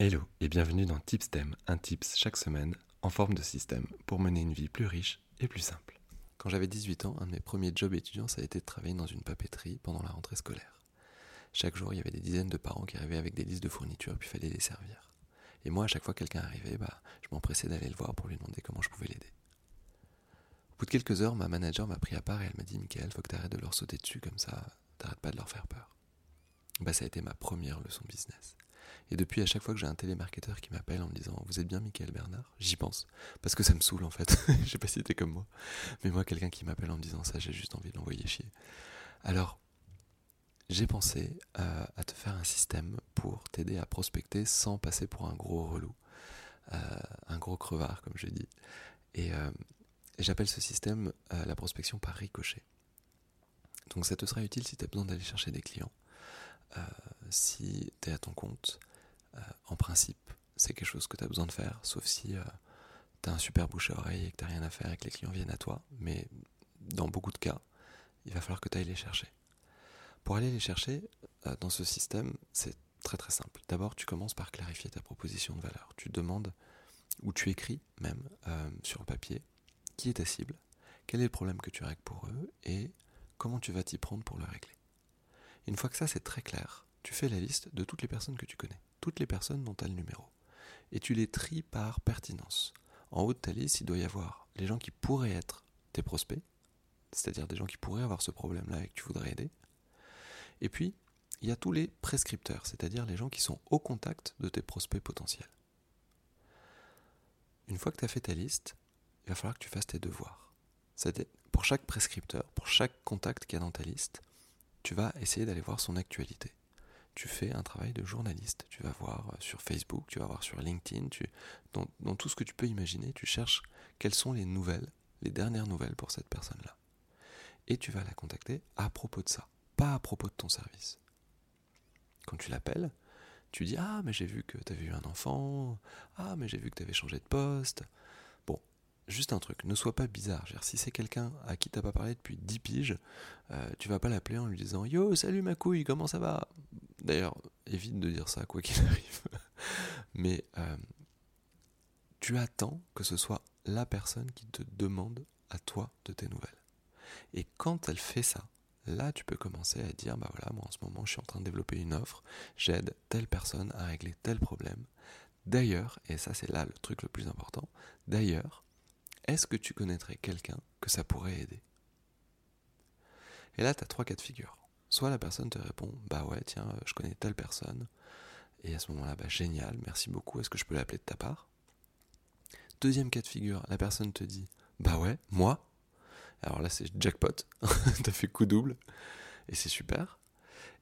Hello et bienvenue dans Tipstem, un tips chaque semaine en forme de système pour mener une vie plus riche et plus simple. Quand j'avais 18 ans, un de mes premiers jobs étudiants, ça a été de travailler dans une papeterie pendant la rentrée scolaire. Chaque jour, il y avait des dizaines de parents qui arrivaient avec des listes de fournitures, puis fallait les servir. Et moi, à chaque fois que quelqu'un arrivait, bah, je m'empressais d'aller le voir pour lui demander comment je pouvais l'aider. Au bout de quelques heures, ma manager m'a pris à part et elle m'a dit Michael, faut que tu arrêtes de leur sauter dessus comme ça, t'arrêtes pas de leur faire peur. Bah, ça a été ma première leçon business. Et depuis, à chaque fois que j'ai un télémarketeur qui m'appelle en me disant Vous êtes bien Michael Bernard J'y pense. Parce que ça me saoule en fait. Je sais pas si c'était comme moi. Mais moi, quelqu'un qui m'appelle en me disant ça, j'ai juste envie de l'envoyer chier. Alors, j'ai pensé euh, à te faire un système pour t'aider à prospecter sans passer pour un gros relou. Euh, un gros crevard, comme je dis. Et euh, j'appelle ce système la prospection par ricochet. Donc ça te sera utile si tu as besoin d'aller chercher des clients. Si tu es à ton compte, euh, en principe, c'est quelque chose que tu as besoin de faire, sauf si euh, tu as un super bouche à oreille et que tu rien à faire et que les clients viennent à toi. Mais dans beaucoup de cas, il va falloir que tu ailles les chercher. Pour aller les chercher, euh, dans ce système, c'est très très simple. D'abord, tu commences par clarifier ta proposition de valeur. Tu demandes, ou tu écris même sur le papier, qui est ta cible, quel est le problème que tu règles pour eux et comment tu vas t'y prendre pour le régler. Une fois que ça c'est très clair, tu fais la liste de toutes les personnes que tu connais toutes les personnes dont tu as le numéro. Et tu les tries par pertinence. En haut de ta liste, il doit y avoir les gens qui pourraient être tes prospects, c'est-à-dire des gens qui pourraient avoir ce problème-là et que tu voudrais aider. Et puis, il y a tous les prescripteurs, c'est-à-dire les gens qui sont au contact de tes prospects potentiels. Une fois que tu as fait ta liste, il va falloir que tu fasses tes devoirs. Pour chaque prescripteur, pour chaque contact qu'il y a dans ta liste, tu vas essayer d'aller voir son actualité tu fais un travail de journaliste. Tu vas voir euh, sur Facebook, tu vas voir sur LinkedIn, dans, tout ce que tu peux imaginer, tu cherches quelles sont les nouvelles, les dernières nouvelles pour cette personne-là. Et tu vas la contacter à propos de ça, pas à propos de ton service. Quand tu l'appelles, tu dis Ah, mais j'ai vu que tu avais eu un enfant, ah, mais j'ai vu que tu avais changé de poste, juste un truc, ne sois pas bizarre. si c'est quelqu'un à qui t'as pas parlé depuis 10 piges, euh, tu vas pas l'appeler en lui disant Yo, salut ma couille, comment ça va? D'ailleurs, évite de dire ça, quoi qu'il arrive. Mais euh, tu attends que ce soit la personne qui te demande à toi de tes nouvelles. Et quand elle fait ça, là tu peux commencer à dire bah voilà, moi en ce moment je suis en train de développer une offre, j'aide telle personne à régler tel problème. D'ailleurs, et ça c'est là le truc le plus important, d'ailleurs, est-ce que tu connaîtrais quelqu'un que ça pourrait aider? Et là, tu as trois cas de figure. Soit la personne te répond Bah ouais, tiens, je connais telle personne. Et à ce moment-là, bah génial, merci beaucoup, est-ce que je peux l'appeler de ta part? Deuxième cas de figure, la personne te dit Bah ouais, moi? Alors là, c'est jackpot, t'as fait coup double, et c'est super.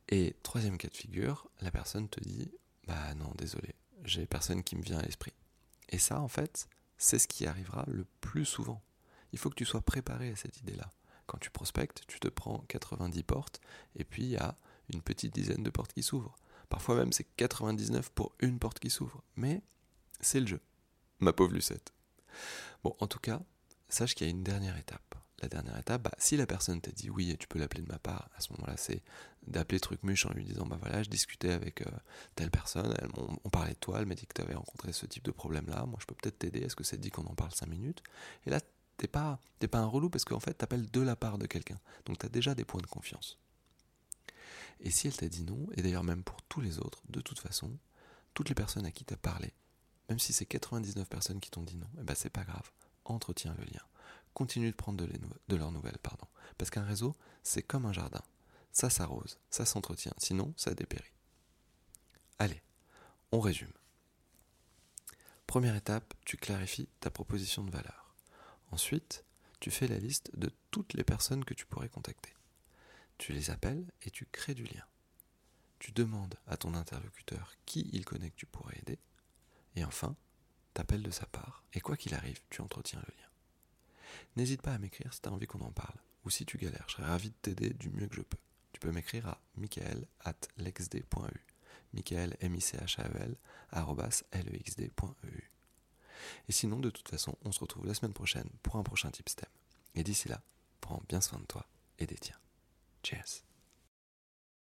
Et troisième cas de figure, la personne te dit Bah non, désolé, j'ai personne qui me vient à l'esprit. Et ça, en fait, c'est ce qui arrivera le plus souvent. Il faut que tu sois préparé à cette idée-là. Quand tu prospectes, tu te prends 90 portes et puis il y a une petite dizaine de portes qui s'ouvrent. Parfois même c'est 99 pour une porte qui s'ouvre. Mais c'est le jeu, ma pauvre Lucette. Bon, en tout cas, sache qu'il y a une dernière étape la dernière étape, bah, si la personne t'a dit oui et tu peux l'appeler de ma part, à ce moment-là, c'est d'appeler Trucmuche en lui disant bah voilà, je discutais avec euh, telle personne, on, parlait de toi, elle m'a dit que tu avais rencontré ce type de problème-là, moi je peux peut-être t'aider, est-ce que te dit qu'on en parle 5 minutes? Et là, t'es pas, pas un relou parce qu'en fait, t'appelles de la part de quelqu'un, donc tu as déjà des points de confiance. Et si elle t'a dit non, et d'ailleurs même pour tous les autres, de toute façon, toutes les personnes à qui t'as parlé, même si c'est 99 personnes qui t'ont dit non, eh ben c'est pas grave, entretiens le lien continue de prendre de, leurs nouvelles. Parce qu'un réseau, c'est comme un jardin. Ça s'arrose, ça s'entretient, sinon ça dépérit. Allez, on résume. Première étape, tu clarifies ta proposition de valeur. Ensuite, tu fais la liste de toutes les personnes que tu pourrais contacter. Tu les appelles et tu crées du lien. Tu demandes à ton interlocuteur qui il connaît que tu pourrais aider. Et enfin, t'appelles de sa part et quoi qu'il arrive, tu entretiens le lien. N'hésite pas à m'écrire si tu as envie qu'on en parle, ou si tu galères, je serais ravi de t'aider du mieux que je peux. Tu peux m'écrire à michael at lexd.eu. Michael, m. Et sinon, de toute façon, on se retrouve la semaine prochaine pour un prochain STEM. Et d'ici là, prends bien soin de toi et des tiens. Cheers.